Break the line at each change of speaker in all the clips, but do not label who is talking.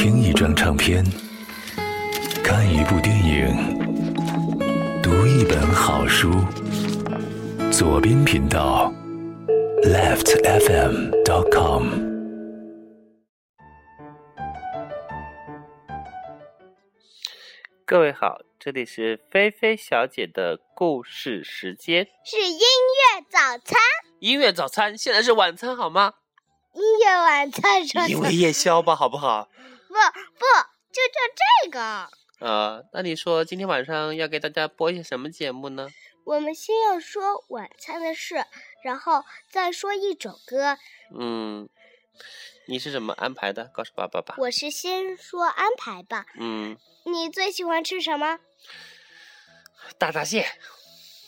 听一张唱片，看一部电影，读一本好书。左边频道，leftfm.com。
各位好，这里是菲菲小姐的故事时间。
是音乐早餐，
音乐早餐，现在是晚餐好吗？
音乐晚餐说
因为夜宵吧，好不好？
不不，就就这个。
呃，那你说今天晚上要给大家播一些什么节目呢？
我们先要说晚餐的事，然后再说一首歌。
嗯，你是怎么安排的？告诉爸爸吧。
我是先说安排吧。
嗯，
你最喜欢吃什么？
大闸蟹。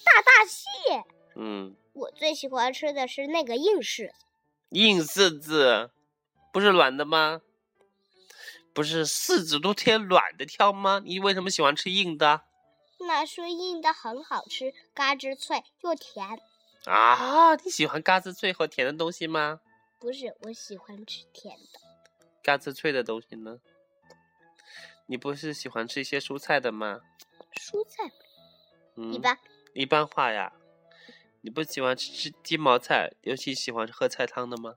大闸蟹。
嗯，
我最喜欢吃的是那个硬柿。
硬柿子，不是软的吗？不是柿子都挑软的挑吗？你为什么喜欢吃硬的？
那说硬的很好吃，嘎吱脆又甜。
啊，你喜欢嘎吱脆和甜的东西吗？
不是，我喜欢吃甜的。
嘎吱脆的东西呢？你不是喜欢吃一些蔬菜的吗？
蔬菜，
嗯，
一般。
一般化呀。你不喜欢吃吃鸡毛菜，尤其喜欢喝菜汤的吗？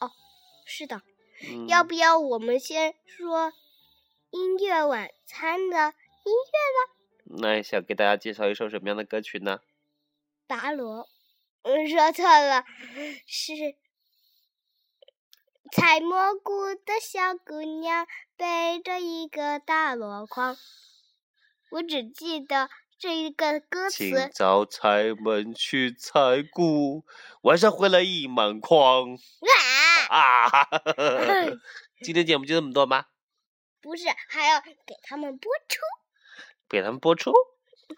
哦，是的。
嗯、
要不要我们先说音乐晚餐的音乐
呢？那想给大家介绍一首什么样的歌曲呢？
拔萝，嗯，说错了，是采蘑菇的小姑娘背着一个大箩筐。我只记得这一个歌词：
清早采们去采菇，晚上回来一满筐。啊！今天节目就这么多吗？
不是，还要给他们播出。
给他们播出？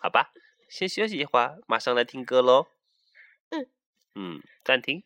好吧，先休息一会儿，马上来听歌喽。
嗯
嗯，暂停。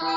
Shin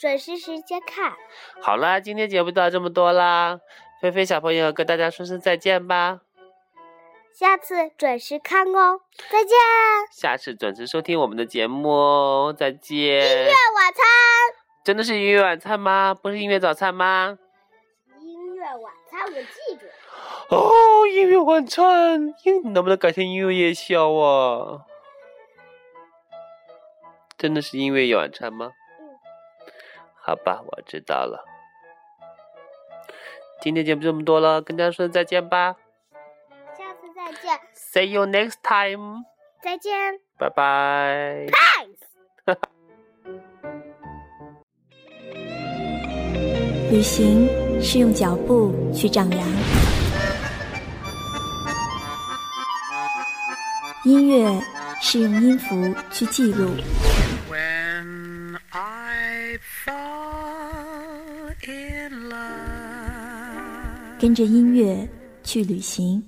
准时时间看。
好啦，今天节目到这么多啦，菲菲小朋友跟大家说声再见吧。
下次准时看哦，再见。
下次准时收听我们的节目哦，再见。
音乐晚餐
真的是音乐晚餐吗？不是音乐早餐吗？
音乐晚餐，我记住。
哦，音乐晚餐，音能不能改成音乐夜宵啊？真的是音乐晚餐吗？
嗯。
好吧，我知道了。今天节目这么多了，跟大家说再见吧。
下次再见。
See you next time。
再见。
拜拜。
旅行是用脚步去丈量，音乐是用音符去记录。跟着音乐去旅行。